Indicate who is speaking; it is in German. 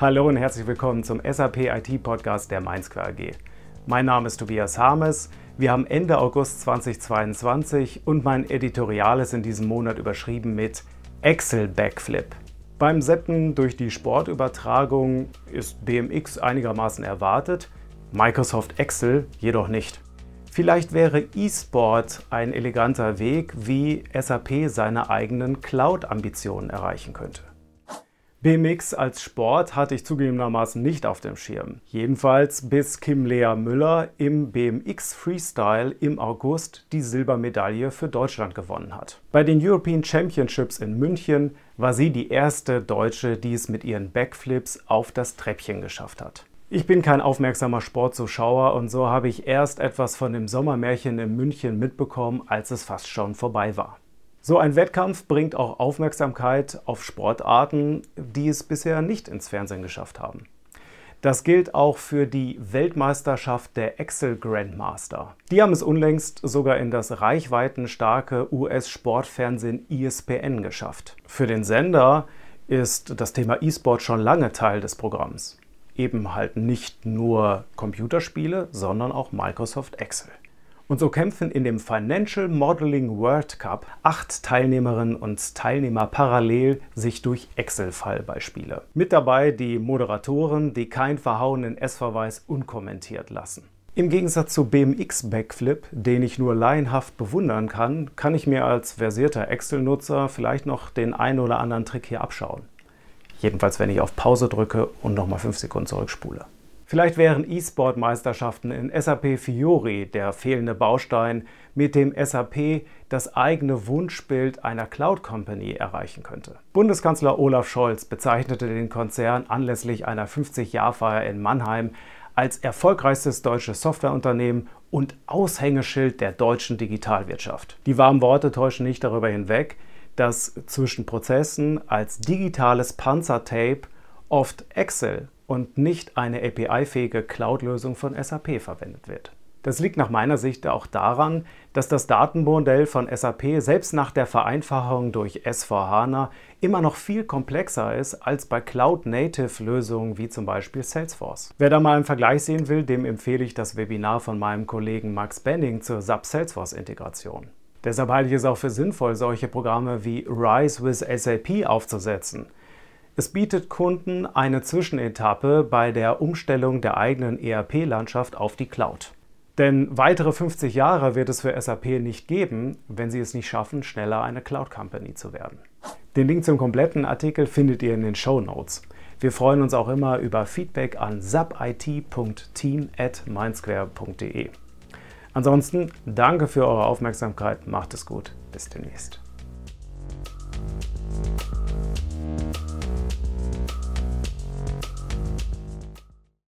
Speaker 1: Hallo und herzlich willkommen zum SAP IT Podcast der MindSquare AG. Mein Name ist Tobias Harmes. Wir haben Ende August 2022 und mein Editorial ist in diesem Monat überschrieben mit Excel Backflip. Beim Seppen durch die Sportübertragung ist BMX einigermaßen erwartet, Microsoft Excel jedoch nicht. Vielleicht wäre eSport ein eleganter Weg, wie SAP seine eigenen Cloud-Ambitionen erreichen könnte. BMX als Sport hatte ich zugegebenermaßen nicht auf dem Schirm. Jedenfalls bis Kim Lea Müller im BMX Freestyle im August die Silbermedaille für Deutschland gewonnen hat. Bei den European Championships in München war sie die erste Deutsche, die es mit ihren Backflips auf das Treppchen geschafft hat. Ich bin kein aufmerksamer Sportzuschauer und so habe ich erst etwas von dem Sommermärchen in München mitbekommen, als es fast schon vorbei war. So ein Wettkampf bringt auch Aufmerksamkeit auf Sportarten, die es bisher nicht ins Fernsehen geschafft haben. Das gilt auch für die Weltmeisterschaft der Excel Grandmaster. Die haben es unlängst sogar in das reichweitenstarke US-Sportfernsehen ESPN geschafft. Für den Sender ist das Thema E-Sport schon lange Teil des Programms. Eben halt nicht nur Computerspiele, sondern auch Microsoft Excel. Und so kämpfen in dem Financial Modeling World Cup acht Teilnehmerinnen und Teilnehmer parallel sich durch Excel-Fallbeispiele. Mit dabei die Moderatoren, die keinen verhauenen S-Verweis unkommentiert lassen. Im Gegensatz zu BMX Backflip, den ich nur laienhaft bewundern kann, kann ich mir als versierter Excel-Nutzer vielleicht noch den einen oder anderen Trick hier abschauen. Jedenfalls, wenn ich auf Pause drücke und nochmal 5 Sekunden zurückspule. Vielleicht wären E-Sport-Meisterschaften in SAP Fiori der fehlende Baustein, mit dem SAP das eigene Wunschbild einer Cloud Company erreichen könnte. Bundeskanzler Olaf Scholz bezeichnete den Konzern anlässlich einer 50-Jahr-Feier in Mannheim als erfolgreichstes deutsches Softwareunternehmen und Aushängeschild der deutschen Digitalwirtschaft. Die warmen Worte täuschen nicht darüber hinweg, dass zwischen Prozessen als digitales Panzertape oft Excel und nicht eine API-fähige Cloud-Lösung von SAP verwendet wird. Das liegt nach meiner Sicht auch daran, dass das Datenmodell von SAP selbst nach der Vereinfachung durch S4HANA immer noch viel komplexer ist als bei Cloud-Native-Lösungen wie zum Beispiel Salesforce. Wer da mal einen Vergleich sehen will, dem empfehle ich das Webinar von meinem Kollegen Max Benning zur SAP Salesforce-Integration. Deshalb halte ich es auch für sinnvoll, solche Programme wie Rise with SAP aufzusetzen – es bietet Kunden eine Zwischenetappe bei der Umstellung der eigenen ERP-Landschaft auf die Cloud. Denn weitere 50 Jahre wird es für SAP nicht geben, wenn sie es nicht schaffen, schneller eine Cloud Company zu werden. Den Link zum kompletten Artikel findet ihr in den Show Notes. Wir freuen uns auch immer über Feedback an subit.team@mindsquare.de. Ansonsten danke für eure Aufmerksamkeit, macht es gut, bis demnächst.